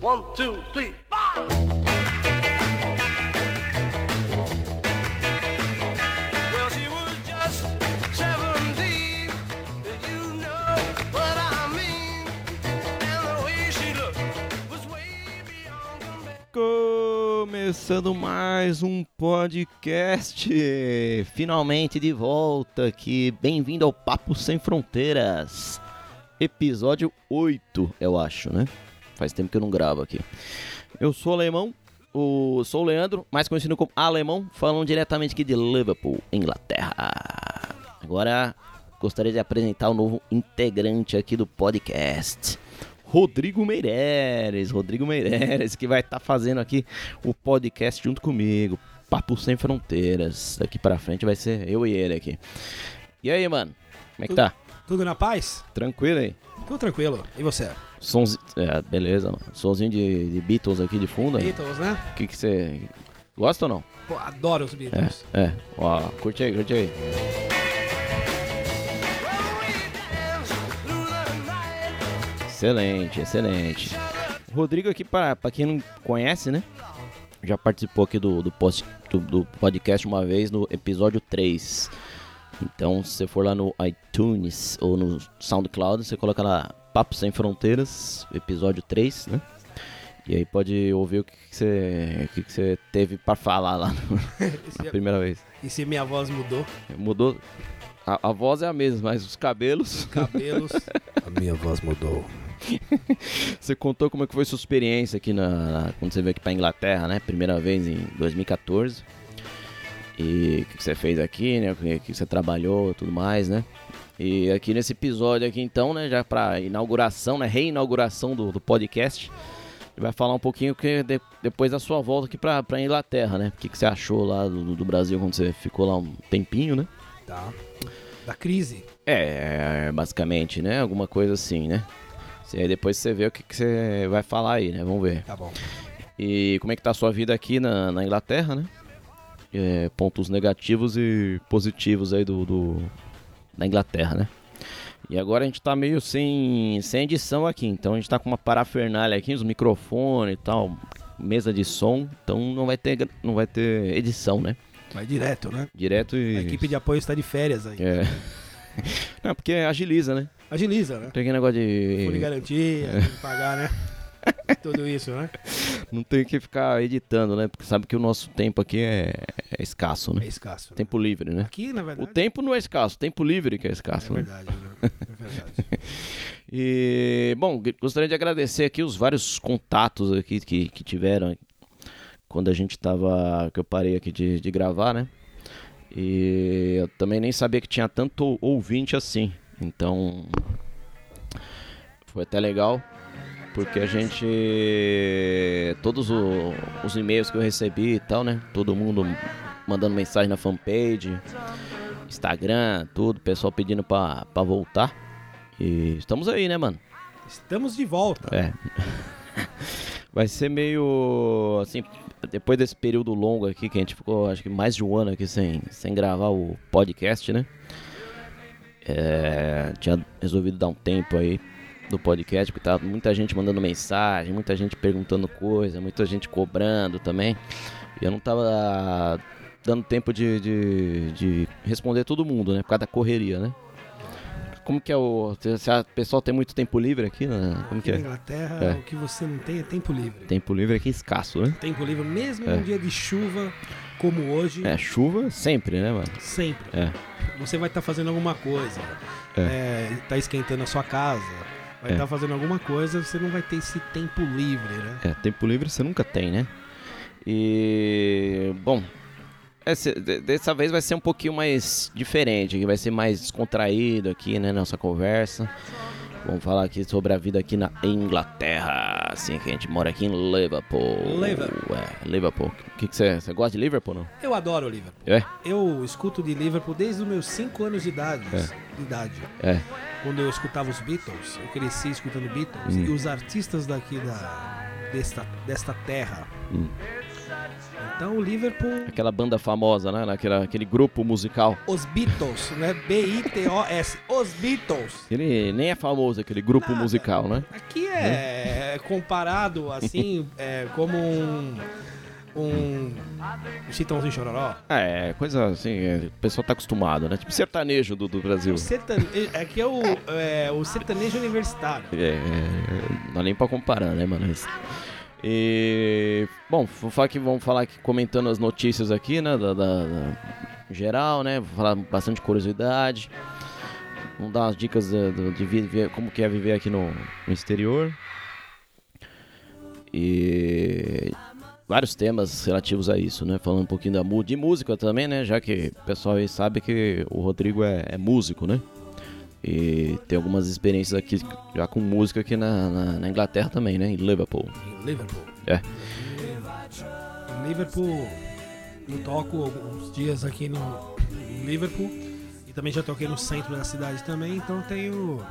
One, two, three, four. Well, she was just 17. You know what I mean. And the way she looked was way beyond compare. Começando mais um podcast, finalmente de volta aqui, bem-vindo ao Papo Sem Fronteiras, episódio 8, eu acho, né? Faz tempo que eu não gravo aqui. Eu sou Alemão, o, sou o Leandro, mais conhecido como Alemão, falando diretamente aqui de Liverpool, Inglaterra. Agora, gostaria de apresentar o novo integrante aqui do podcast. Rodrigo Meireles, Rodrigo Meireles, que vai estar fazendo aqui o podcast junto comigo, Papo Sem Fronteiras. Daqui pra frente vai ser eu e ele aqui. E aí, mano? Como é que tá? Tudo na paz? Tranquilo aí? Tudo tranquilo. E você? Sonzinho, é, beleza, mano. Sonzinho de, de Beatles aqui de fundo aí. Beatles, né? O que que você gosta ou não? Pô, adoro os Beatles. É, é. Ó, curte aí, curte aí. Excelente, excelente. Rodrigo aqui, pra, pra quem não conhece, né? Já participou aqui do, do, post, do, do podcast uma vez no episódio 3. Então, se você for lá no iTunes ou no SoundCloud, você coloca lá Papo Sem Fronteiras, episódio 3, né? E aí pode ouvir o que, que você, o que, que você teve pra falar lá no- na se- primeira vez. E se minha voz mudou? Mudou. A, a voz é a mesma, mas os cabelos. Cabelos. A minha voz mudou. Você contou como é que foi sua experiência aqui na, na- quando você veio aqui pra Inglaterra, né? Primeira vez em 2014. E o que que você fez aqui, né? O que que você trabalhou, tudo mais, né? E aqui nesse episódio aqui então, né, já pra inauguração, né, reinauguração do, do podcast, ele vai falar um pouquinho que de- depois da sua volta aqui pra, pra Inglaterra, né? O que, que você achou lá do, do Brasil quando você ficou lá um tempinho, né? Tá. Da crise. É, basicamente, né? Alguma coisa assim, né? E aí depois você vê o que, que você vai falar aí, né? Vamos ver. Tá bom. E como é que tá a sua vida aqui na, na Inglaterra, né? É, pontos negativos e positivos aí do, do- da Inglaterra, né? E agora a gente tá meio sem, sem edição aqui, então a gente tá com uma parafernália aqui, os microfones e tal, mesa de som, então não vai ter, não vai ter edição, né? Vai direto, né? Direto e... A equipe de apoio está de férias aí. É. Não, porque agiliza, né? Agiliza, né? Tem aquele negócio de... Fundo de garantia, tem que pagar, né? Tudo isso, né? Não tem que ficar editando, né? Porque sabe que o nosso tempo aqui é, é escasso, É né? escasso. né? Tempo livre, né? Aqui, na O verdade. tempo não é escasso, o tempo livre que é É escasso, né? verdade, né? É verdade. E, bom, gostaria de agradecer aqui os vários contatos aqui que, que tiveram quando a gente tava, que eu parei aqui de, de gravar, né? E eu também nem sabia que tinha tanto ouvinte assim. Então, foi até legal, porque a gente, todos o- os e-mails que eu recebi e tal, né? Todo mundo mandando mensagem na fanpage, Instagram, tudo, pessoal pedindo pra, pra voltar. E estamos aí, né, mano? Estamos de volta. É. Vai ser meio assim, depois desse período longo aqui, que a gente ficou acho que mais de um ano aqui sem, sem gravar o podcast, né? É, tinha resolvido dar um tempo aí do podcast, porque tava muita gente mandando mensagem, muita gente perguntando coisa, muita gente cobrando também. E eu não tava dando tempo de, de, de responder todo mundo, né? Por causa da correria, né? Como que é o. Se a pessoal tem muito tempo livre aqui, né? Como que Aqui na é? Inglaterra, É. o que você não tem é tempo livre. Tempo livre aqui é escasso, né? Tempo livre, mesmo É. num dia de chuva como hoje, É, chuva sempre, né, mano? sempre. É. Você vai estar fazendo alguma coisa. É. tá esquentando a sua casa. Vai É. estar fazendo alguma coisa, você não vai ter esse tempo livre, né? É, tempo livre você nunca tem, né? E. Bom. de- dessa vez vai ser um pouquinho mais diferente, que vai ser mais descontraído aqui, né? Nossa conversa. Vamos falar aqui sobre a vida aqui na Inglaterra. Assim, que a gente mora aqui em Liverpool. Liverpool. É, Liverpool. O que você. Você gosta de Liverpool não? Eu adoro o Liverpool. É? Eu escuto de Liverpool desde os meus 5 anos de idade. De idade. É. Quando eu escutava os Beatles, eu cresci escutando Beatles. Hum. E os artistas daqui da, desta, desta terra. Hum. Então o Liverpool. Aquela banda famosa, né? Aquela, aquele grupo musical. Os Beatles, né? B-I-T-O-S. Os Beatles. Ele nem é famoso, aquele grupo Nada. musical, né? Aqui é comparado assim, é, como um. Um. Chitãozinho Chororó. É, coisa assim, é, o pessoal tá acostumado, né? Tipo sertanejo do, do Brasil. O sertane... Aqui é o, é o sertanejo universitário. É, não dá nem pra comparar, né, mano? Isso. E. Bom, vou falar que vamos falar aqui comentando as notícias aqui, né? Da, da- da- geral, né? Vou falar bastante curiosidade. Vamos dar umas dicas de, de- de viver, como que é viver aqui no, no exterior. E vários temas relativos a isso, né? Falando um pouquinho da, de música também, né? Já que o pessoal aí sabe que o Rodrigo é, é músico, né? E tem algumas experiências aqui já com música aqui na, na, na Inglaterra também, né? Em Liverpool. Em Liverpool. É. Em Liverpool, eu toco alguns dias aqui no em Liverpool e também já toquei no centro da cidade também, então tenho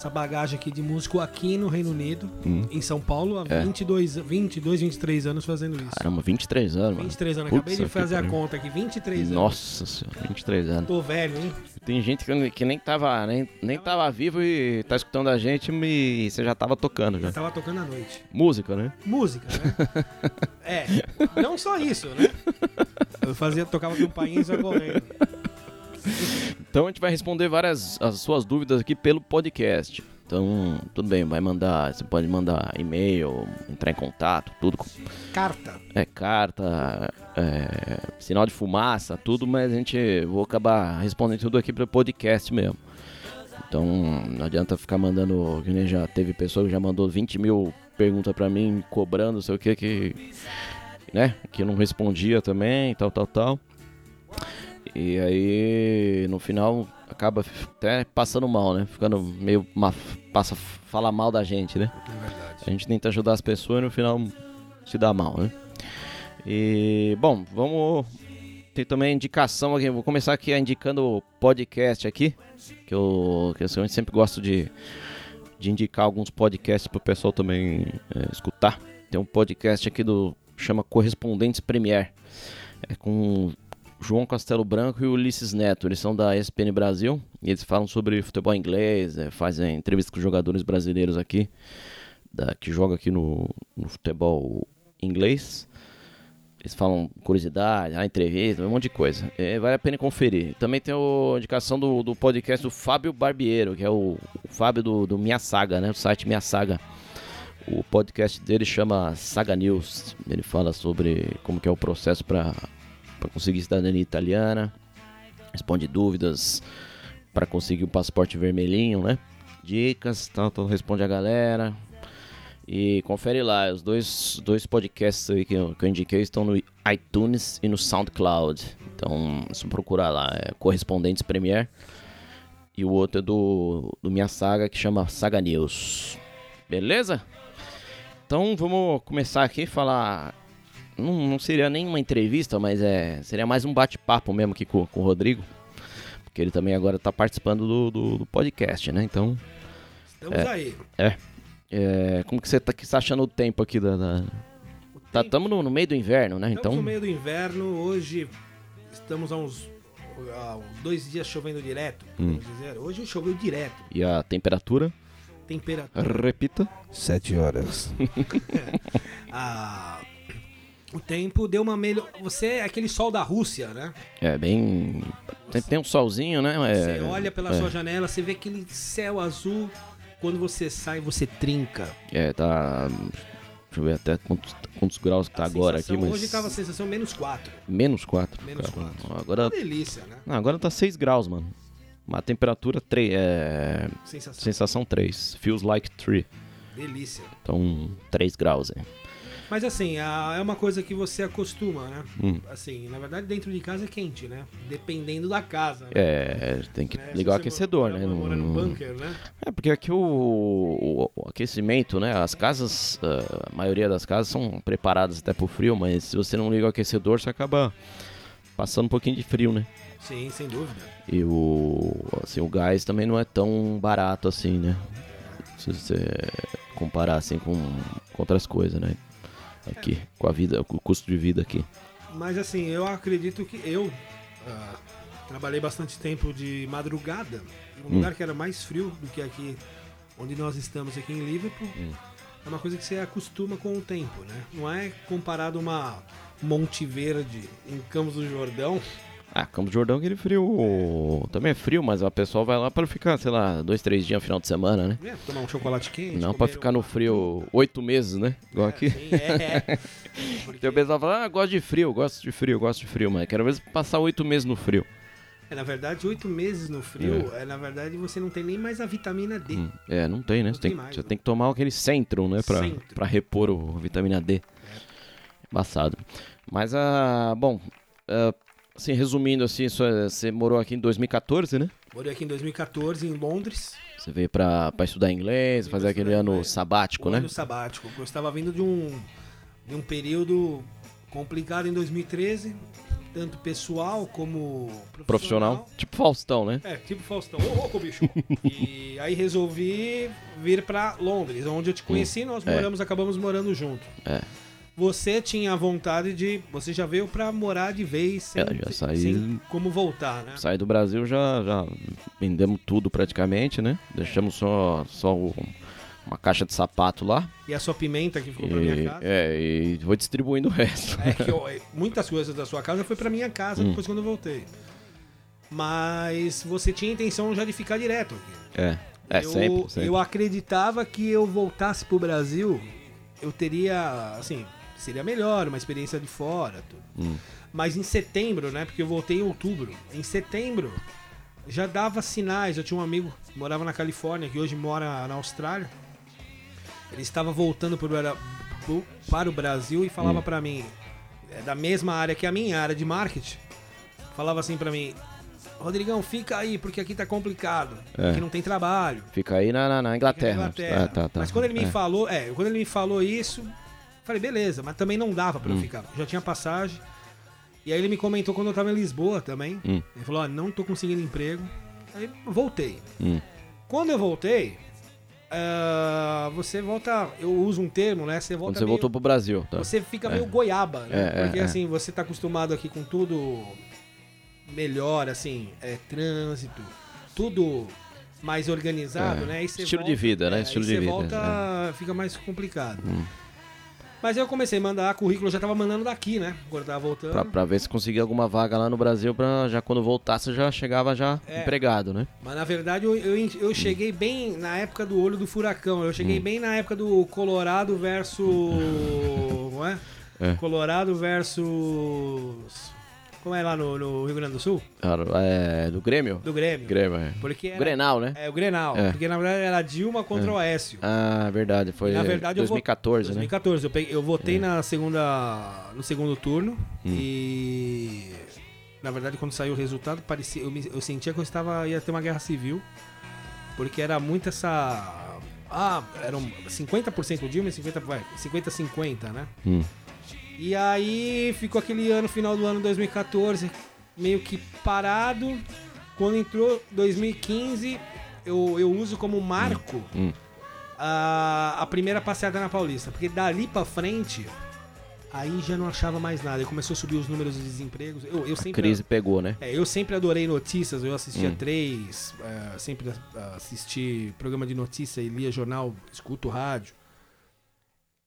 essa bagagem aqui de músico aqui no Reino Unido, em São Paulo, há É. 22, 22, 23 anos fazendo isso. Caramba, 23 anos, mano. 23 anos, Putz, acabei de fazer a conta aqui, 23 anos. Nossa senhora, 23 anos. Tô velho, hein? Tem gente que, que nem, tava, nem, nem tava vivo e tá escutando a gente e você já tava tocando já. Eu tava tocando à noite. Música, né? Música, né? é, não só isso, né? Eu fazia, tocava campainha e só correndo. Então a gente vai responder várias as suas dúvidas aqui pelo podcast. Então, tudo bem, vai mandar, você pode mandar e-mail, entrar em contato, tudo. Carta. É carta, é, sinal de fumaça, tudo, mas a gente vou acabar respondendo tudo aqui pelo podcast mesmo. Então não adianta ficar mandando, que nem já teve pessoa que já mandou 20 mil perguntas pra mim, cobrando, não sei o que, que. né? Que eu não respondia também, tal, tal, tal. E aí no final acaba até passando mal, né? Ficando meio. ma- passa, fala mal da gente, né? É verdade. A gente tenta ajudar as pessoas e no final se dá mal, né? E, bom, vamos ter também indicação aqui. Vou começar aqui indicando o podcast aqui, que eu, que eu sempre gosto de, de indicar alguns podcasts pro pessoal também é, escutar. Tem um podcast aqui do chama Correspondentes Premier. É com o João Castelo Branco e Ulisses Neto. Eles são da ESPN Brasil e eles falam sobre futebol inglês, é, fazem entrevistas com jogadores brasileiros aqui da, que joga aqui no, no futebol inglês. Eles falam curiosidade, a entrevista, um monte de coisa. É, vale a pena conferir. Também tem a indicação do, do podcast do Fábio Barbiero, que é o, o Fábio do, do Minha Saga, né? O site Minha Saga. O podcast dele chama Saga News. Ele fala sobre como que é o processo para conseguir cidadania italiana. Responde dúvidas para conseguir o passaporte vermelhinho, né? Dicas, tal, tal, responde a galera. E confere lá, os dois, dois podcasts que eu, que eu indiquei estão no iTunes e no SoundCloud. Então, é só procurar lá, é Correspondentes Premier. E o outro é do, do Minha Saga, que chama Saga News. Beleza? Então, vamos começar aqui falar... Não, não seria nem uma entrevista, mas é seria mais um bate-papo mesmo aqui com, com o Rodrigo. Porque ele também agora está participando do, do, do podcast, né? Então, Estamos aí. é, como que você tá, que você tá achando o tempo aqui da... da... Tá, tamo no, no meio do inverno, né? Estamos Então, no meio do inverno, hoje estamos há uns, há uns dois dias chovendo direto, Hum. dizer. Hoje choveu direto. e a temperatura? Temperatura. Repita. Sete horas. a- o tempo deu uma melhor. Você é aquele sol da Rússia, né? É bem. Tem, tem um solzinho, né? É, Você olha pela é, sua janela, você vê aquele céu azul. Quando você sai, você trinca. É, tá. Deixa eu ver até quantos, quantos graus que tá A agora aqui, mas. Hoje tava a sensação menos 4. Menos 4. Menos quatro. Agora, Uma delícia, né? não, agora tá 6 graus, mano. Uma temperatura 3. É. Sensação. Sensação 3. Feels like 3. Delícia. Então, 3 graus, é. Mas assim, a- é uma coisa que você acostuma, né? Hum. Assim, na verdade, dentro de casa é quente, né? Dependendo da casa. né? É, tem que Né? Ligar o aquecedor, mora- né? Mora no bunker, né? É, porque aqui o, o- o aquecimento, né? As casas, ah, a maioria das casas são preparadas até pro frio, mas se você não liga o aquecedor, você acaba passando um pouquinho de frio, né? Sim, sem dúvida. E o, assim, o gás também não é tão barato assim, né? Se você comparar assim com, com outras coisas, né? Aqui, com a vida, com o custo de vida aqui. Mas assim, eu acredito que eu ah, trabalhei bastante tempo de madrugada em um Hum. lugar que era mais frio do que aqui onde nós estamos aqui em Liverpool. Hum. É uma coisa que você acostuma com o tempo, né? Não é comparado a uma Monte Verde em Campos do Jordão. Ah, Campos do Jordão, aquele frio. Também é frio, mas o pessoal vai lá pra ficar, sei lá, dois, três dias no final de semana, né? É, tomar um chocolate quente. Não pra comer ficar um- no frio oito meses, né? Igual aqui. Sim, é. Porque, Tem o pessoal fala, ah, gosto de frio, gosto de frio, gosto de frio, mas quero ver passar oito meses no frio. é, na verdade, oito meses no frio, é. na verdade, você não tem nem mais a vitamina D. Hum, É, não tem, né? Não Você tem, tem mais, você né? tem que tomar aquele Centrum, né? Pra, Centrum. pra repor o a vitamina D. Embaçado. Mas, ah, bom, ah, assim, resumindo assim, é- você morou aqui em 2014, né? Morei aqui em 2014 em Londres. Você veio pra estudar inglês, fazer aquele ano inglês. sabático, né? ano sabático. Eu estava vindo de um, de um período complicado em 2013, tanto pessoal como profissional. Profissional. Tipo Faustão, né? É, tipo Faustão. Ô, louco, bicho. e aí resolvi vir pra Londres, onde eu te conheci, nós É. moramos, acabamos morando junto. É. Você tinha vontade de. Você já veio pra morar de vez, sem, É, já saí- sem como voltar, né? Saí do Brasil já, já vendemos tudo praticamente, né? Deixamos só, só o- uma caixa de sapato lá. E a sua pimenta que ficou pra E, minha casa. é, e vou distribuindo o resto. É que eu- muitas coisas da sua casa foi pra minha casa Hum. depois quando eu voltei. Mas você tinha intenção já de ficar direto aqui. É, é eu, sempre, sempre. eu acreditava que eu voltasse pro Brasil, eu teria, assim, seria melhor, uma experiência de fora. Hum. Mas em setembro, né? Porque eu voltei em outubro. Em setembro já dava sinais. Eu tinha um amigo que morava na Califórnia, que hoje mora na Austrália. Ele estava voltando para o Brasil e falava Hum. pra mim, é da mesma área que a minha, área de marketing. Falava assim pra mim, Rodrigão, fica aí, porque aqui tá complicado. É. Aqui não tem trabalho. Fica aí na, na, na Fica na Inglaterra. Inglaterra. Ah, tá, tá. Mas quando ele me É. falou, é, quando ele me falou isso, falei, beleza, mas também não dava pra eu Hum. ficar. Já tinha passagem. E aí ele me comentou quando eu tava em Lisboa também. Hum. Ele falou, ó, não tô conseguindo emprego. Aí eu voltei. Hum. Quando eu voltei, ah, você volta. Eu uso um termo, né? Você volta Quando você meio- voltou pro Brasil, tá? Você fica meio goiaba, né? É, é, Porque é. assim, você tá acostumado aqui com tudo melhor, assim, é, trânsito, tudo mais organizado, É. né? Você Estilo de volta- vida, né? é, Estilo aí de você vida, volta, fica mais complicado. Hum. Mas eu comecei a mandar currículo, eu já tava mandando daqui, né? Agora tava voltando. Pra, pra ver se conseguia alguma vaga lá no Brasil, pra já quando voltasse já chegava já É. empregado, né? Mas na verdade eu, eu, eu cheguei bem na época do olho do furacão. Eu cheguei bem na época do Colorado versus. Não é? É. Colorado versus. Como é lá no, no Rio Grande do Sul? É, do Grêmio? Do Grêmio. Grêmio, é. Porque era, Grenal, né? É, o Grenal. É. Porque na verdade era Dilma contra o Oécio. Ah, verdade, foi Na verdade, eu vou- 2014, né? 2014. Eu, peguei- eu votei na segunda, no segundo turno Hum. e na verdade quando saiu o resultado parecia, eu, me- eu sentia que eu estava ia ter uma guerra civil porque era muito essa ah eram 50% Dilma e 50 vai 50 50 né? Hum. E aí ficou aquele ano final do ano 2014 meio que parado. Quando entrou 2015 eu, eu uso como marco Hum. a, a primeira passeada na Paulista. Porque dali pra frente, aí já não achava mais nada. Começou a subir os números de desempregos. Eu, eu A sempre. crise pegou, né? É, eu sempre adorei notícias, eu assistia Hum. três, é, sempre ah, assisti programa de notícia e lia jornal, escuto rádio.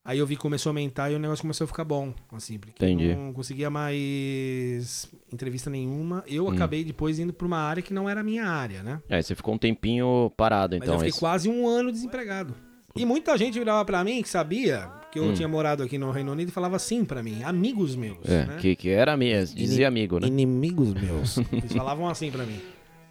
Aí eu vi que começou a aumentar e o negócio começou a ficar bom, assim, porque Entendi. não conseguia mais entrevista nenhuma. Eu Hum. acabei depois indo pra uma área que não era a minha área, né? É, você ficou um tempinho parado, Mas então. eu fiquei esse- quase um ano desempregado. E muita gente virava pra mim que sabia que eu Hum. tinha morado aqui no Reino Unido e falava assim pra mim, amigos meus, É, né? que, que era mesmo, dizia amigo, né? Inimigos meus. Eles falavam assim pra mim.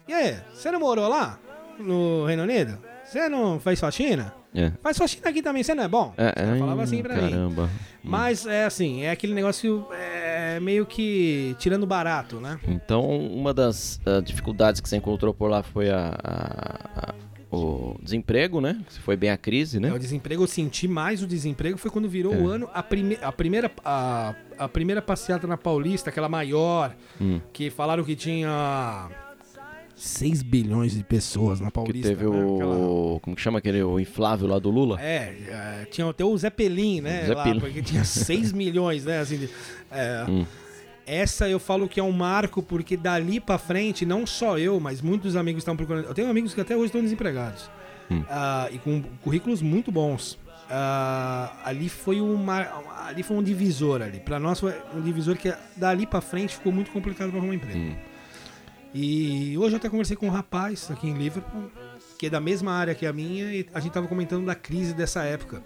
E aí, você não morou lá? No Reino Unido? Você não faz faxina? É. Faz faxina aqui também, você não é bom? É, Ela é, falava assim pra mim. Caramba. Mas é assim, é aquele negócio é, meio que tirando barato, né? Então, uma das ah, dificuldades que você encontrou por lá foi a, a- a- o desemprego, né? Foi bem a crise, né? É, o desemprego, eu senti mais o desemprego foi quando virou o ano. A, prime a, primeira, a, a primeira passeata na Paulista, aquela maior, Hum. que falaram que tinha 6 bilhões de pessoas na Que Paulista. teve né? Aquela- o. Como que chama aquele? O inflável lá do Lula? É, é, tinha até o Zeppelin, né? Zeppelin. Lá, porque tinha 6 milhões, né? Assim, de- é. Hum. Essa eu falo que é um marco, porque dali pra frente, não só eu, mas muitos amigos estão procurando. Eu tenho amigos que até hoje estão desempregados. Ah, e com currículos muito bons. Ah, ali foi uma. Ali foi um divisor ali. Pra nós foi um divisor que dali pra frente ficou muito complicado pra arrumar emprego. E hoje eu até conversei com um rapaz aqui em Liverpool, que é da mesma área que a minha, e a gente tava comentando da crise dessa época.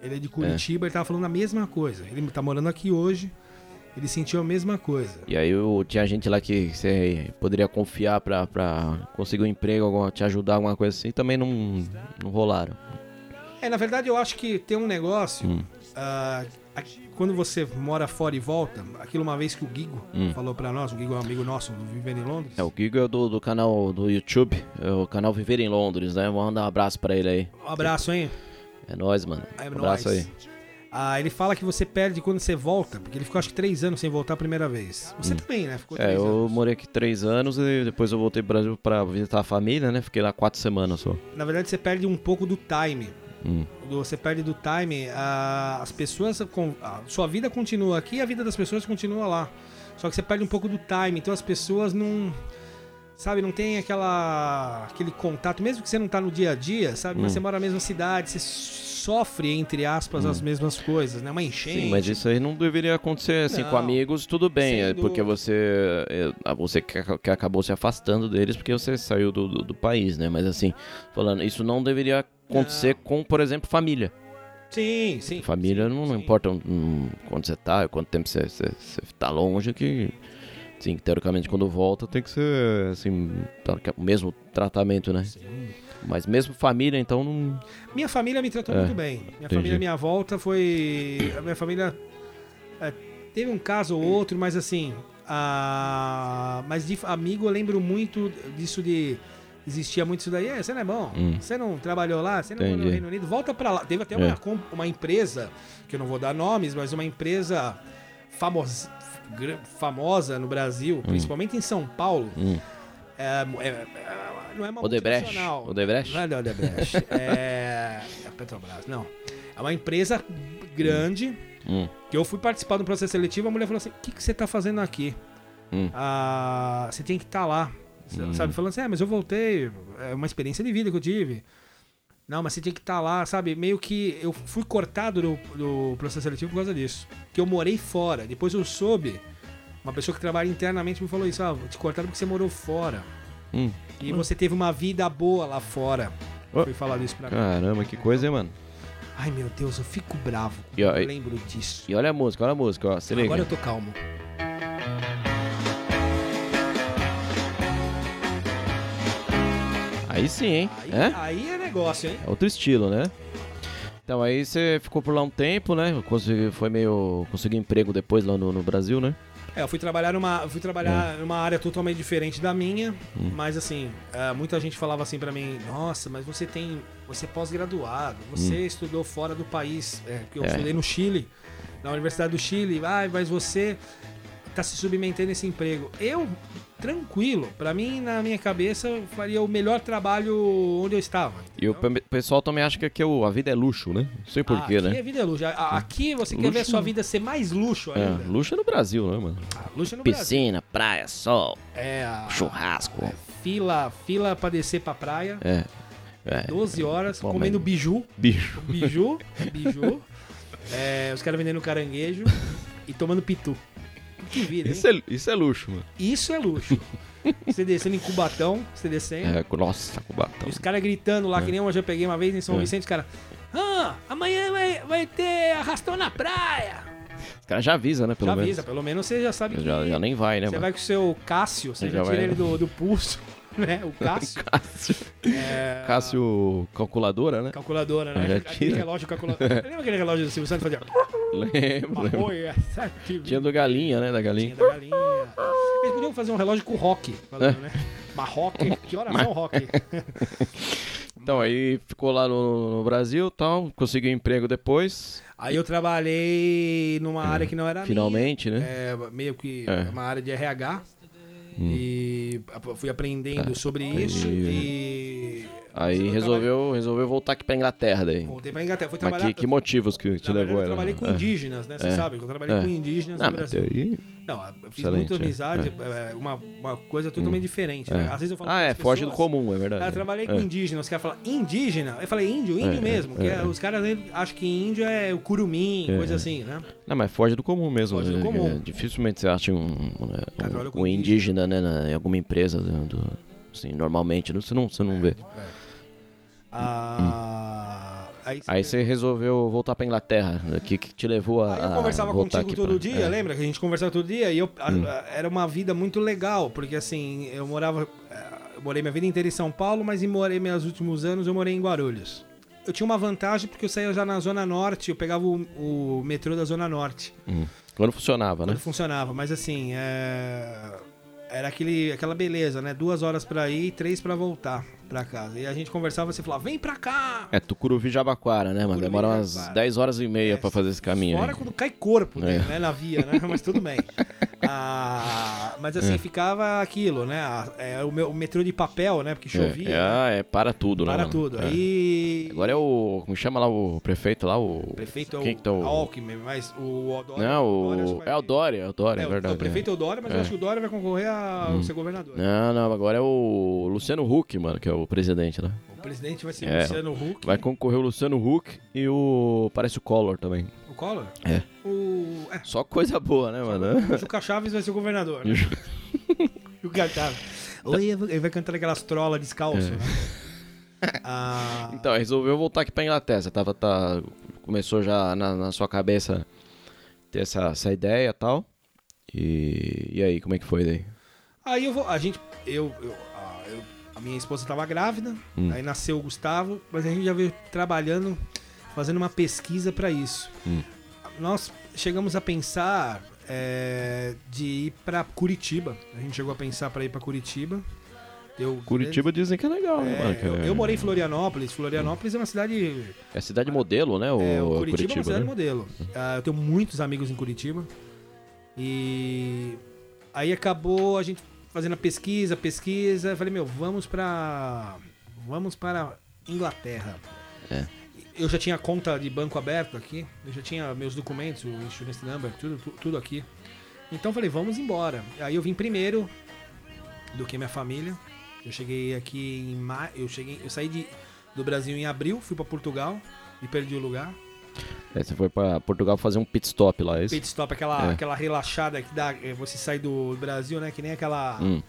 Ele é de Curitiba, ele tava falando a mesma coisa. Ele tá morando aqui hoje, ele sentiu a mesma coisa. E aí eu, tinha gente lá que você poderia confiar pra, pra conseguir um emprego, te ajudar, alguma coisa assim, também não, não rolaram. É, na verdade eu acho que tem um negócio. Hum. Aqui- quando você mora fora e volta, aquilo uma vez que o Guigo falou pra nós, o Guigo é um amigo nosso do Viver em Londres. Hum. É, o Gigo é do, do canal do YouTube, é o canal Viver em Londres, né? Vou mandar um abraço pra ele aí. Um abraço, hein? É nóis, mano. É Um abraço nóis. aí. Ah, ele fala que você perde quando você volta, porque ele ficou acho que três anos sem voltar a primeira vez. Você também, né? Ficou É, eu anos. morei aqui três anos e depois eu voltei pro Brasil pra visitar a família, né? Fiquei lá quatro semanas só. Na verdade, você perde um pouco do time. Hum. Você perde do time. as pessoas. a sua vida continua aqui e a vida das pessoas continua lá. Só que você perde um pouco do time. Então as pessoas não. Sabe, não tem aquela. aquele contato, mesmo que você não tá no dia a dia, sabe? Hum. Mas você mora na mesma cidade, você sofre, entre aspas, as mesmas coisas, né? Uma enchente. Sim, mas isso aí não deveria acontecer assim com Não. amigos, tudo bem, é porque você é, você que, ac- que acabou se afastando deles porque você saiu do, do, do país, né? Mas assim, falando, isso não deveria acontecer com, por exemplo, família. Sim, sim. Família sim, não, não sim. importa hum, quando você tá, quanto tempo você, você, você tá longe, que sim, teoricamente quando volta tem que ser assim, tá- o mesmo tratamento, né? Mas mesmo família, então não. Minha família me tratou É, muito bem. Minha entendi. família, minha volta foi. A minha família. é, teve um caso ou outro, mas assim. ah, mas de amigo eu lembro muito disso de. Existia muito isso daí. É, você não é bom. Hum. Você não trabalhou lá, você não no. Reino Unido. Volta pra lá. Teve até É. uma, com- uma empresa, que eu não vou dar nomes, mas uma empresa famosa, famosa no Brasil, principalmente em São Paulo. Hum. É, é, é, não é uma Odebrecht. multinacional. Odebrecht? Não é Odebrecht. é, é Petrobras, não. É uma empresa grande Hum. que eu fui participar do processo seletivo. A mulher falou assim: O que, que você tá fazendo aqui? Hum. Ah, você tem que estar lá. Sabe? Falando assim: É, mas eu voltei. É uma experiência de vida que eu tive. Não, mas você tem que estar lá, sabe? Meio que eu fui cortado do, do processo seletivo por causa disso. Que eu morei fora. Depois eu soube. Uma pessoa que trabalha internamente me falou isso: Ah, te cortaram porque você morou fora. Hum. E você teve uma vida boa lá fora. Oh. Foi falado isso pra mim. Caramba, que coisa, hein, mano? Ai meu Deus, eu fico bravo E, ó, eu lembro disso. E olha a música, olha a música, ó. Se liga. Agora eu tô calmo. Aí sim, hein? Aí É? aí é negócio, hein? É outro estilo, né? Então aí você ficou por lá um tempo, né? Consegui, foi meio. Conseguiu emprego depois lá no, no Brasil, né? É, eu fui trabalhar numa, fui trabalhar numa área totalmente diferente da minha, mas assim, é, muita gente falava assim pra mim, nossa, mas você tem, você é pós-graduado, você estudou fora do país, é, que eu É. estudei no Chile, na Universidade do Chile, ah, mas você tá se submetendo a esse emprego. Eu, tranquilo, pra mim, na minha cabeça, eu faria o melhor trabalho onde eu estava. E o pe- pessoal também acha que aqui é a vida é luxo, né? Não sei porquê, aqui né? é vida é luxo. A- Aqui você quer Luxo ver a sua vida ser mais luxo É, ainda. luxo é no Brasil, né, mano? Ah, luxo no Brasil. Piscina, praia, sol, É, a- churrasco. Fila, fila pra descer pra praia. É. É. 12 horas, Bom, comendo mas- biju. Biju. biju. É, os caras vendendo caranguejo e tomando pitu. Que vida, hein? Isso é, isso é luxo, mano. Isso é luxo. Você descendo em Cubatão, você descendo. É, nossa, com batom. E os caras gritando lá, que nem eu já peguei uma vez em São É. Vicente, os caras. Ah, amanhã vai, vai ter arrastão na praia. Os caras já avisam, né? Pelo já menos. avisa, pelo menos você já sabe que. Já, já nem vai, né, Você mano? vai com o seu Cássio, você Já já, tira vai, ele né? do, do pulso, né? O Cássio. Cássio. É, Cássio calculadora, né? Calculadora, né? Já Aquele tira. relógio calculadora. Lembra aquele relógio do Silvio Santos fazia. Lembro, lembro. Sete, Tinha do galinha, né? Da galinha. Tinha da galinha. Eles podiam fazer um relógio com rock, falando, né? Mas rock, que horas são rock? Então, aí ficou lá no, no Brasil e tal, conseguiu emprego depois, Aí eu trabalhei numa área que não era finalmente, minha. né? É, meio que É. uma área de RH. E ap- fui aprendendo sobre isso. E Aí eu resolveu, resolveu voltar aqui pra Inglaterra daí. Voltei pra Inglaterra, fui Mas trabalhar. que, que motivos que te levou eu trabalhei com é. indígenas, né? Você É. sabe, eu trabalhei É. com indígenas Ah, no mas Brasil. aí... Não, eu fiz Excelente, muita é. amizade, é, uma, uma coisa totalmente diferente. né? É. Às vezes eu falo Ah, é, as foge do pessoas, comum, é verdade. Cara, eu trabalhei é. com indígenas, os caras falam indígena. Eu falei índio, índio É, mesmo. é, é- é. os caras acham que índio é o curumim, É, coisa é. assim, né? Não, mas foge do comum mesmo. Foge do né? comum. É, dificilmente você acha um, né, um indígena, né, em alguma empresa. do- assim, normalmente, não- você não, você não vê. Ah, aí, Aí você resolveu voltar pra Inglaterra. O que, que te levou a. Aí eu conversava contigo todo pra- dia, é. lembra que a gente conversava todo dia? E eu, Hum. a- era uma vida muito legal, porque assim, eu morava. eh, Eu morei minha vida inteira em São Paulo, mas morei meus últimos anos eu morei em Guarulhos. Eu tinha uma vantagem porque eu saía já na Zona Norte, eu pegava o, o metrô da Zona Norte, Hum. Quando funcionava, né? quando funcionava. Mas assim, é, era aquele, aquela beleza, né? Duas horas pra ir e três pra voltar pra casa. E a gente conversava, você falava, vem pra cá! É Tucuruvi Jabaquara, né, mano? Demora umas Jabaquara. 10 horas e meia É, pra fazer esse caminho. Fora aí. quando cai corpo, né, É. né, na via, né? Mas tudo bem. Ah, mas assim, ficava aquilo, né? Ah, É, o, meu, o metrô de papel, né? Porque chovia. É, é, né? ah, é para tudo, né? Para tudo. É. Aí. Agora é o. Como chama lá o prefeito lá? O. Prefeito é Quem o que tá o- Alckmin, mas o Odória. Não, o. vai- É o Dória, é o Dória, é, É, verdade. o prefeito é o Dória, mas eu É. acho que o Dória vai concorrer a ser governador. Não, não, agora é o Luciano Huck, mano, que é o presidente lá. O presidente vai ser É. Luciano Huck. Vai concorrer o Luciano Huck e o. Parece o Collor também. O Collor? É. O. É. Só coisa boa, né, mano? O Juca Chaves vai ser o governador. Né? Juca Chaves. Oi, ele vai cantar aquelas trolas descalço, né? Ah, Então, resolveu voltar aqui pra Inglaterra. Você tava, tá, começou já na, na sua cabeça ter essa, essa ideia e tal. E, e aí, como é que foi daí? Aí eu vou. A gente. Eu. eu- a, minha esposa estava grávida, Hum. aí nasceu o Gustavo, mas a gente já veio trabalhando, fazendo uma pesquisa para isso. Hum. Nós chegamos a pensar é, de ir para Curitiba. A gente chegou a pensar para ir para Curitiba. Eu, Curitiba dizem que é legal, né, É, mano? Que eu, é- eu morei em Florianópolis. Florianópolis é uma cidade. É cidade modelo, né? O, É, o a Curitiba, é uma cidade né? modelo. Ah, eu tenho muitos amigos em Curitiba. E aí acabou a gente fazendo a pesquisa, pesquisa. Eu falei, meu, vamos pra. Vamos para Inglaterra. É. Eu já tinha conta de banco aberto aqui. Eu já tinha meus documentos, o insurance number, tudo, tu- tudo aqui. Então falei, vamos embora. Aí eu vim primeiro do que minha família. Eu cheguei aqui em maio. Eu cheguei. Eu saí de, do Brasil em abril, fui para Portugal e perdi o lugar. É, você foi pra Portugal fazer um pit stop lá, é isso? Pit stop, aquela, É. aquela relaxada que dá. é, Você sai do Brasil, né? Que nem aquela. Hum.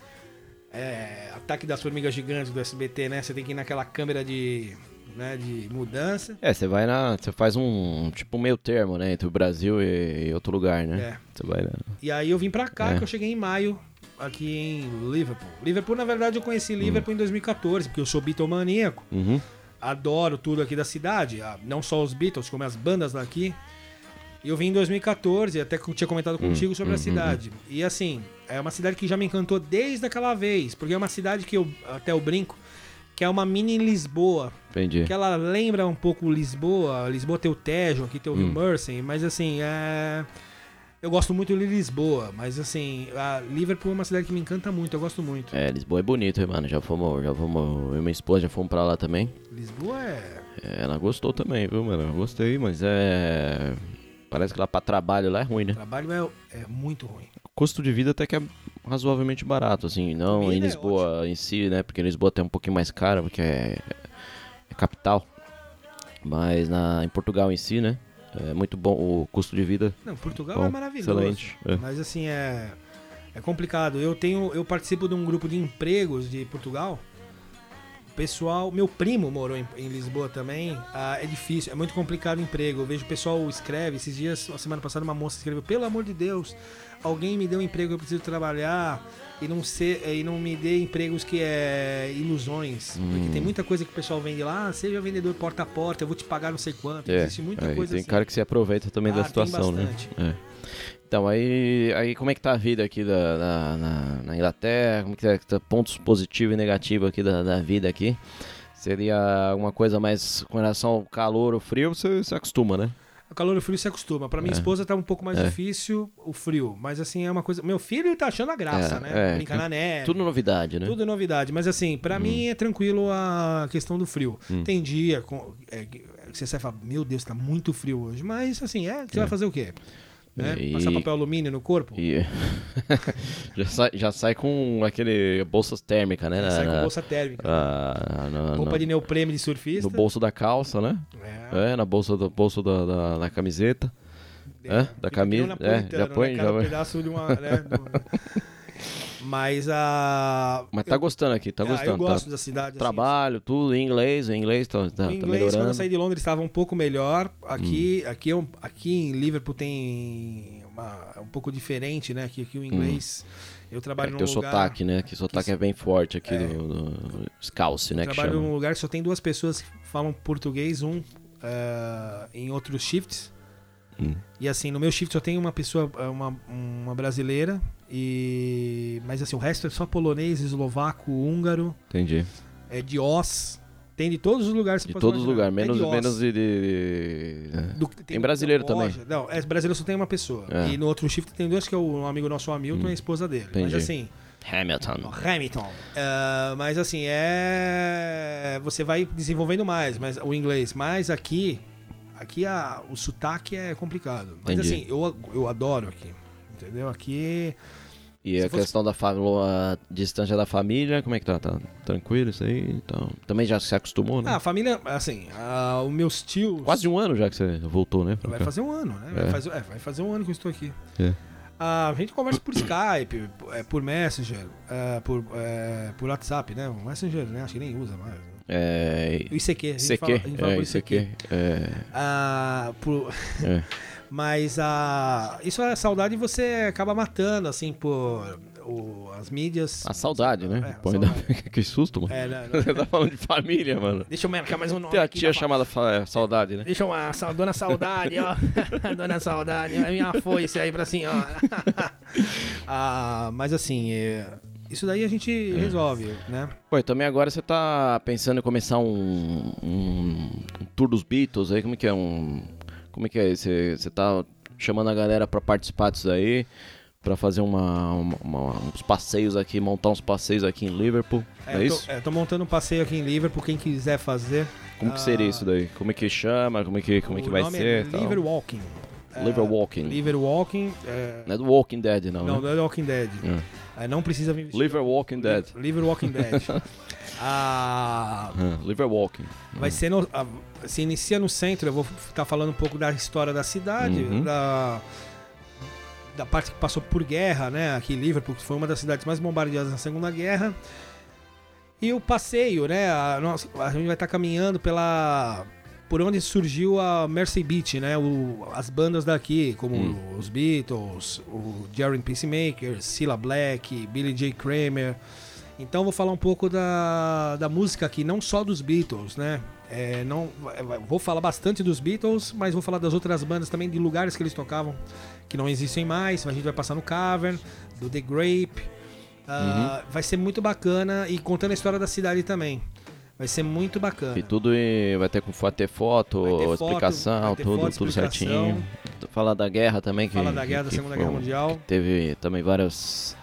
é, ataque das formigas gigantes do SBT, né? Você tem que ir naquela câmera de. Né, de mudança. É, você vai na. Você faz um tipo meio termo, né? Entre o Brasil e, e outro lugar, né? É. Você vai na. E aí eu vim pra cá, É. que eu cheguei em maio, aqui em Liverpool. Liverpool, na verdade, eu Hum. conheci Liverpool em 2014, porque eu sou Beatlemaníaco. Uhum. Adoro tudo aqui da cidade, ah, não só os Beatles, como as bandas daqui. E eu vim em 2014, até que eu tinha comentado contigo sobre a cidade. E assim, é uma cidade que já me encantou desde aquela vez, porque é uma cidade que eu até eu brinco, que é uma mini Lisboa, Entendi. que ela lembra um pouco Lisboa. Lisboa tem o Tejo, aqui tem o Rio Mersey, mas assim, é eu gosto muito de Lisboa, mas assim, a Liverpool é uma cidade que me encanta muito, eu gosto muito. É, Lisboa é bonito, hein, mano. Já fomos, já fomos. Eu e minha esposa já fomos pra lá também. Lisboa é É, ela gostou também, viu, mano? Eu gostei, mas é. Parece que lá pra trabalho lá é ruim, né? trabalho é, é muito ruim. O custo de vida até que é razoavelmente barato, assim. Não Comida em é Lisboa em si, né? Porque Lisboa tem um pouquinho mais caro, porque é, é capital. Mas na, em Portugal em si, né? É muito bom o custo de vida. Não, Portugal Bom, é maravilhoso. excelente, é. Mas assim, é, é complicado. Eu tenho. Eu participo de um grupo de empregos de Portugal. O Pessoal, meu primo morou em, em Lisboa também. Ah, é difícil, é muito complicado o emprego. Eu vejo o pessoal escreve. Esses dias, a semana passada, uma moça escreveu: Pelo amor de Deus, alguém me deu um emprego, eu preciso trabalhar. E não, ser, e não me dê empregos que é ilusões. Porque Hum. tem muita coisa que o pessoal vende lá. Ah, seja vendedor porta a porta, eu vou te pagar não sei quanto. É, Existe muita aí coisa tem assim. cara que se aproveita também Ah, da situação, né? É. Então, aí, aí como é que tá a vida aqui da, na, na- na Inglaterra? Como que tá pontos positivos e negativos aqui da, da vida aqui? Seria alguma coisa mais com relação ao calor ou frio, você se acostuma, né? O calor e o frio se acostuma. Pra minha É. esposa tá um pouco mais É. difícil o frio. Mas assim, é uma coisa. Meu filho tá achando a graça, É, né? é, Brincar na neve. Tudo novidade, né? Tudo é novidade, mas assim, pra mim é tranquilo a questão do frio. Hum. Tem dia com, é, que você sai e fala, meu Deus, tá muito frio hoje. Mas assim, é, você vai fazer o quê? Né? E- Passar papel alumínio no corpo? E já, sai, já sai com aquele bolsas térmicas, né? sai na- com bolsa térmica. na- Roupa na- de neoprene de surfista. no bolso da calça, né? É. É, na bolsa do bolso da, da, da camiseta. É, da camisa, um é, napolitano, já põe, né? já Cada vai. pedaço de uma. né, do- Mas a. Mas tá gostando aqui, tá Ah, gostando. eu gosto tá? da cidade. assim, Trabalho, tudo em inglês, em inglês tá, tá, o tá inglês, quando melhorando. eu saí de Londres, estava um pouco melhor. Aqui, Hum. aqui, é um- aqui em Liverpool tem uma, é um pouco diferente, né? Que aqui o inglês. Eu Hum. É trabalho que num lugar. sotaque, né? Que o sotaque é bem forte aqui do, do Scalce, né? eu Que trabalho num lugar que só tem duas pessoas que falam português, um eh, em outros shifts. Hum. E assim, no meu shift só tem uma pessoa, eh, uma, uma brasileira. E mas assim, o resto é só polonês, eslovaco, húngaro, Entendi. é de Oz. Tem de todos os lugares De todos os lugares, imaginar. menos, É de menos de. de- Do- tem Tem brasileiro também. Não, é brasileiro só tem uma pessoa. É. E no outro shift tem dois, que é o um amigo nosso, o Hamilton, e a esposa dele. Mas Entendi. assim, Hamilton. Hamilton. Ah, mas assim, é. Você vai desenvolvendo mais, mas o inglês. Mas aqui, aqui a, o sotaque é complicado. Mas Entendi. assim, eu, eu adoro aqui. Entendeu? Aqui. E a fosse- questão da família, a distância da família, como é que tá? Tá tranquilo isso aí? Então, também já se acostumou, né? Ah, a família, assim, ah, os meus tios. Quase um ano já que você voltou, né? Vai cá. fazer um ano, né? Vai, É. fazer, é, vai fazer um ano que eu estou aqui. É. Ah, a gente conversa por Skype, é, por Messenger, é, por, é, por WhatsApp, né? O Messenger, né? Acho que nem usa mais. Né? É. ICQ. A ICQ, fala, a gente fala é, ICQ. É, Ah, por... é. Mas ah, isso é saudade e você acaba matando, assim, por o- as mídias. A saudade, né? É, Pô, a ainda- que susto, mano. É, né? Você tá falando de família, mano. Deixa eu marcar mais um nome. Tem a tia chamada fa- é, Saudade, né? Deixa eu a sa- Dona Saudade, ó. Dona Saudade, a minha foice aí pra senhora. ah, mas assim, é, isso daí a gente resolve, né? Pô, e também agora você tá pensando em começar um, um, um tour dos Beatles aí, como é que é um... Como é que é? Você, você tá chamando a galera pra participar disso aí, pra fazer uma, uma- uma- uns passeios aqui, montar uns passeios aqui em Liverpool, é, tô, isso? é, tô montando um passeio aqui em Liverpool, quem quiser fazer. Como que seria isso daí? Como é que chama? Como é que, como é que vai nome ser? É? Liver Walking. É, Liver Walking. Liver Walking. é, Não é do Walking Dead, não, não, né? não é Walking Dead. É. Não precisa vir vestido. Liver Walking Dead. Liver Walking Dead. Ah, Ah, Liver Walking. vai ser no, ah, se inicia no centro. Eu vou estar falando um pouco da história da cidade, Uhum. da da parte que passou por guerra, né? Aqui em Liverpool, que foi uma das cidades mais bombardeadas na Segunda Guerra. E o passeio, né? A, a gente vai estar caminhando pela por onde surgiu a Mercy Beach, né? O- as bandas daqui, como Hum. os Beatles, o Jerry Peacemaker, Cilla Black, Billy J. Kramer. Então vou falar um pouco da, da música aqui, não só dos Beatles, né? É, não, vai- vou falar bastante dos Beatles, mas vou falar das outras bandas também, de lugares que eles tocavam que não existem mais. A gente vai passar no Cavern, do The Grape. Ah, Uhum. Vai ser muito bacana e contando a história da cidade também. Vai ser muito bacana. E tudo em- vai ter, com- vai ter foto, Vai ter foto, explicação, ter tudo, foto, tudo explicação. certinho. Falar da guerra também. Que, Fala da guerra da que Segunda foi Guerra um- Mundial. teve também vários,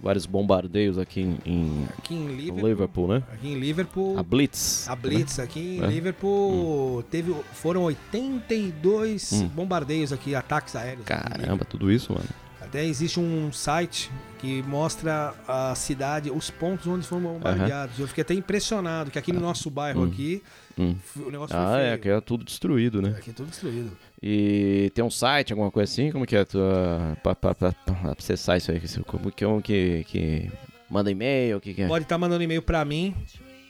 vários bombardeios aqui em, em Aqui em Liverpool. Liverpool, né? Aqui em Liverpool. A Blitz. A Blitz aqui em É. Liverpool teve, foram 82 Hum. bombardeios aqui, ataques aéreos. Caramba, tudo isso, mano. Até existe um site que mostra a cidade, os pontos onde foram bombardeados. Eu fiquei até impressionado que aqui no nosso bairro Hum. aqui, Hum. f- o negócio Ah, foi é, feio. que é tudo destruído, né? Aqui é tudo destruído. E tem um site, alguma coisa assim? Como que é a tua. Pra, pra, pra, pra acessar isso aí? Como que é um que. que manda e-mail? Que, que é? Pode estar mandando e-mail pra mim,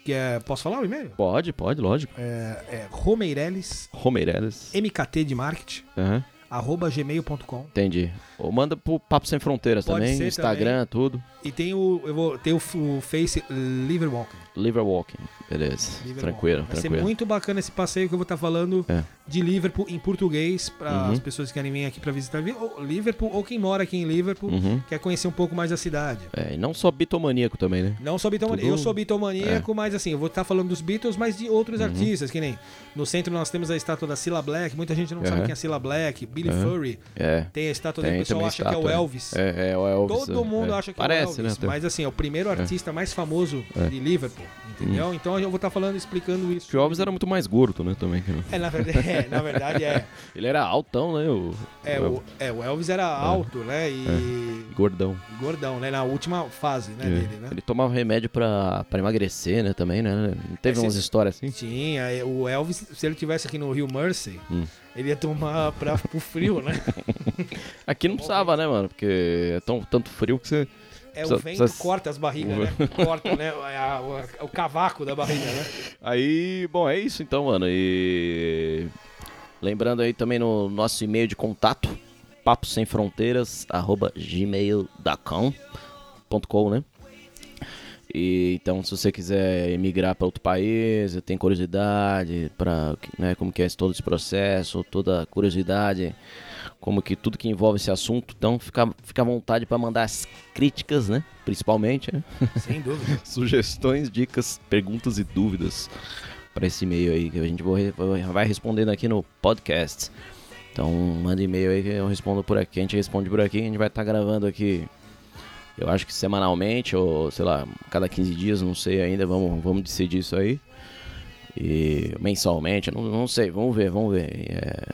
que é... Posso falar o e-mail? Pode, pode, lógico. É, é Romeireles, Romeireles. MKT de marketing, Aham, arroba gmail.com. entendi. Ou manda pro Papo Sem Fronteiras Pode também, ser Instagram, tudo. E tem o, eu vou ter o, o Face Liver Walking. Liver Walking. Beleza. Liverpool. Tranquilo, Vai ser tranquilo. muito bacana esse passeio que eu vou estar falando É. de Liverpool em português para Uhum. as pessoas que querem vir aqui para visitar ou Liverpool ou quem mora aqui em Liverpool Uhum. quer conhecer um pouco mais da cidade. É, e não só bitomaníaco também, né? Não sou bitomaníaco. Tudo- É. Eu sou bitomaníaco, mas assim, eu vou estar falando dos Beatles, mas de outros Uhum. artistas, que nem no centro nós temos a estátua da Cilla Black, muita gente não sabe quem é Cilla Black, Billy Aham. Furry, É. tem a estátua dele, o pessoal acha que é o estátua, né? Elvis. É, é o Elvis. Todo mundo é. acha que Parece, é o Elvis, né? mas assim, é o primeiro artista mais famoso É. Hum. de Liverpool, entendeu? Então eu vou estar falando, explicando isso. O Elvis era muito mais gordo, né? Também. É, na verdade, é, na verdade é. Ele era altão, né? O, É o, é, o Elvis era alto, né? E Gordão. gordão, né? Na última fase né, É. dele, né? Ele tomava remédio pra, pra emagrecer, né? Também, né? Não teve umas histórias assim? Tinha, é, o Elvis, se ele tivesse aqui no Rio Mercy, Hum. ele ia tomar pra, pro frio, né? Aqui não precisava, né, mano? Porque é tão, tanto frio que você. É, o Precisa- vento precisa- corta as barrigas, O- né? Corta, né? É a- o, o cavaco da barriga, né? Aí, bom, é isso então, mano. E. Lembrando aí também no nosso e-mail de contato, paposemfronteiras.gmail.com .com, né? E, então, se você quiser emigrar para outro país, tem curiosidade para né, como que é todo esse processo, toda a curiosidade, como que tudo que envolve esse assunto, então fica, fica à vontade para mandar as críticas, né? Principalmente, né? Sem dúvida. sugestões, dicas, perguntas e dúvidas para esse e-mail aí que a gente vai- respondendo aqui no podcast. Então manda e-mail aí que eu respondo por aqui, a gente responde por aqui, a gente vai estar gravando aqui. Eu acho que semanalmente ou sei lá, cada 15 dias, não sei ainda, vamos, vamos decidir isso aí. E mensalmente, não, não sei, vamos ver, vamos ver. E, é,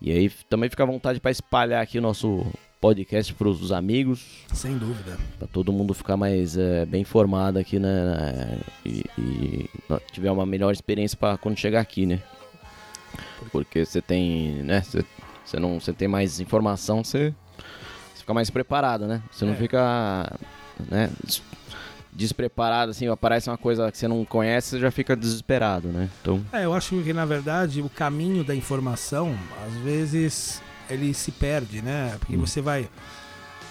e aí também fica à vontade para espalhar aqui o nosso podcast para os amigos, Sem dúvida. Pra todo mundo ficar mais é, bem informado aqui, né? E, e tiver uma melhor experiência pra quando chegar aqui, né? Porque você tem, né? Você, não, você tem mais informação, você fica mais preparado, né? Você não É. fica, né? des- Despreparado, assim, aparece uma coisa que você não conhece, você já fica desesperado, né? Então, É, eu acho que na verdade o caminho da informação, às vezes, ele se perde, né? Porque Hum. você vai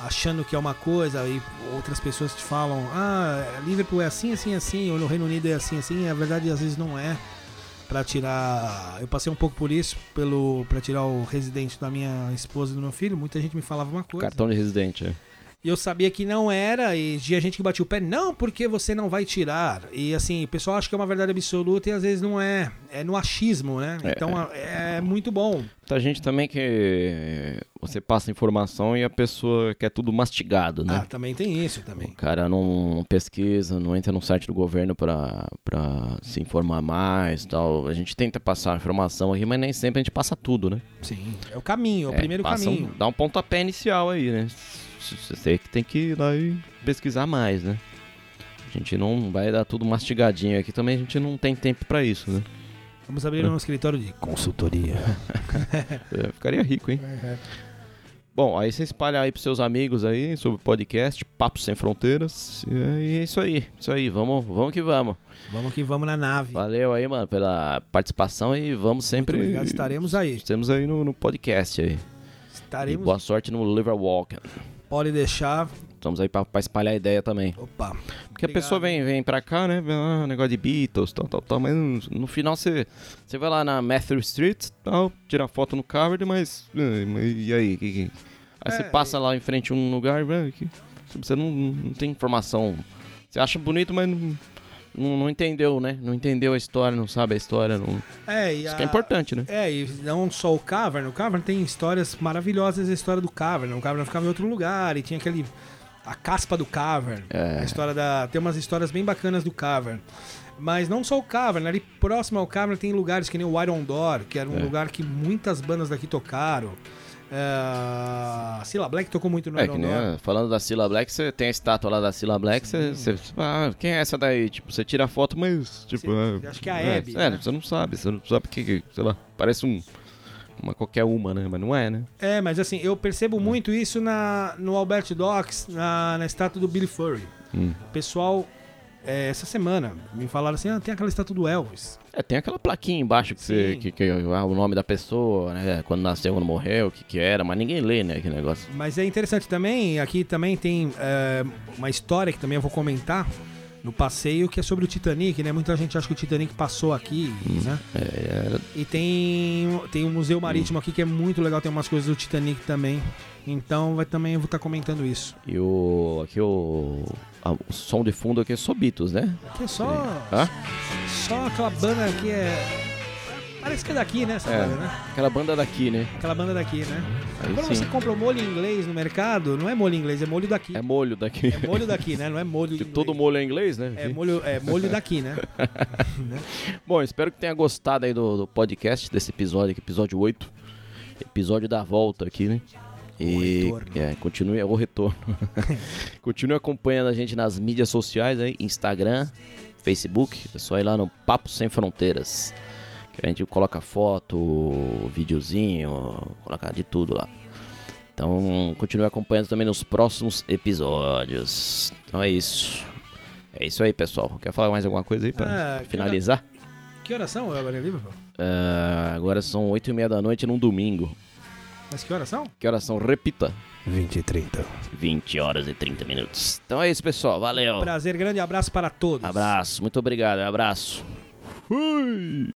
achando que é uma coisa e outras pessoas te falam, ah, Liverpool é assim, assim, assim, ou no Reino Unido é assim, assim, e a verdade às vezes não é. Pra tirar. Eu passei um pouco por isso, pelo para tirar o residente da minha esposa e do meu filho. Muita gente me falava uma coisa. cartão de residente, é. E eu sabia que não era, e tinha gente que batia o pé, não, porque você não vai tirar. E assim, o pessoal acha que é uma verdade absoluta e às vezes não é. É no achismo, né? É. Então é, é muito bom. Muita gente também que você passa informação e a pessoa quer tudo mastigado, né? Ah, também tem isso O também. cara não pesquisa, não entra no site do governo pra, pra se informar mais e tal. A gente tenta passar informação aqui, mas nem sempre a gente passa tudo, né? Sim. É o caminho, é o É, primeiro caminho. Um, dá um pontapé inicial aí, né? Você que tem que ir lá e pesquisar mais, né? A gente não vai dar tudo mastigadinho aqui, também a gente não tem tempo pra isso, né? Vamos abrir um escritório de consultoria. É, ficaria rico, hein? Bom, aí você espalha aí pros seus amigos aí sobre o podcast Papo Sem Fronteiras. E é isso aí, isso aí, vamos, vamos que vamos. Vamos que vamos na nave. Valeu aí, mano, pela participação e vamos sempre. Muito obrigado, estaremos aí. Estamos aí no, no podcast aí. E Estaremos. boa sorte no Liverwalk. Pode deixar. Estamos aí pra, pra espalhar a ideia também. Opa. Porque a Obrigado. pessoa vem, vem pra cá, né? Ah, negócio de Beatles, tal, tal, tal. Mas no, final você, você vai lá na Matthew Street, tal, tira foto no cover, mas. ah, mas E aí? Que, que- Aí você É, passa lá em frente a um lugar, você não, não tem informação. Você acha bonito, mas não, não, não entendeu, né? Não entendeu a história, não sabe a história. Não... É, e Isso a... que é importante, né? É, e não só o Cavern. O Cavern tem histórias maravilhosas, a história do Cavern. O Cavern ficava em outro lugar e tinha aquele... A caspa do Cavern. É. A história da... Tem umas histórias bem bacanas do Cavern. Mas não só o Cavern, ali próximo ao Cavern tem lugares que nem o Iron Door, que era um É. lugar que muitas bandas daqui tocaram. É... Cilla Black tocou muito no É, que falando da Cilla Black, você tem a estátua lá da Cilla Black, você, você- ah, quem é essa daí? Tipo, você tira a foto, mas, tipo... Você- ah, acho que é a Abby, É, né? você não sabe, você não sabe que, que, sei lá, parece um, uma qualquer uma, né? Mas não é, né? É, mas assim, eu percebo muito isso na, no Albert Docks, na, na estátua do Billy Furry. Hum. O pessoal, é, essa semana, me falaram assim, ah, tem aquela estátua do Elvis. É, tem aquela plaquinha embaixo que, você, que, que ah, o nome da pessoa, né? Quando nasceu, quando morreu, o que que era, mas ninguém lê, né, que negócio. Mas é interessante também, aqui também tem é, uma história que também eu vou comentar, no passeio que é sobre o Titanic, né? Muita gente acha que o Titanic passou aqui, né? É, E tem, tem um museu marítimo aqui que é muito legal, tem umas coisas do Titanic também. Então vai também eu vou estar comentando isso. e o. Aqui o. a- o som de fundo aqui é só Beatles, né? Aqui é só, Hã? só aquela banda que é. Parece que é daqui, né? Essa É. banda, né? Aquela banda daqui, né? Aquela banda daqui, né? Aí Quando sim. você compra o molho inglês no mercado, não é molho inglês, é molho daqui. É molho daqui. É molho daqui, né? Não é molho inglês. todo molho é inglês, né? É molho, é molho daqui, né? Bom, espero que tenha gostado aí do, do podcast, desse episódio aqui, episódio 8. Episódio da volta aqui, né? E retorno. é, continue, é o retorno. continue acompanhando a gente nas mídias sociais aí, Instagram, Facebook. É só ir lá no Papo Sem Fronteiras. A gente coloca foto, videozinho, coloca de tudo lá. Então continue acompanhando também nos próximos episódios. Então é isso. É isso aí, pessoal. Quer falar mais alguma coisa aí pra Ah, finalizar? Que horas são agora em Liverpool? Ah, agora são 8 e meia da noite num domingo. Mas que horas são? Que horas são? Repita. 20 e 30. 20 horas e 30 minutos. Então é isso, pessoal. Valeu. Prazer, grande abraço para todos. Abraço. Muito obrigado. Abraço. Fui.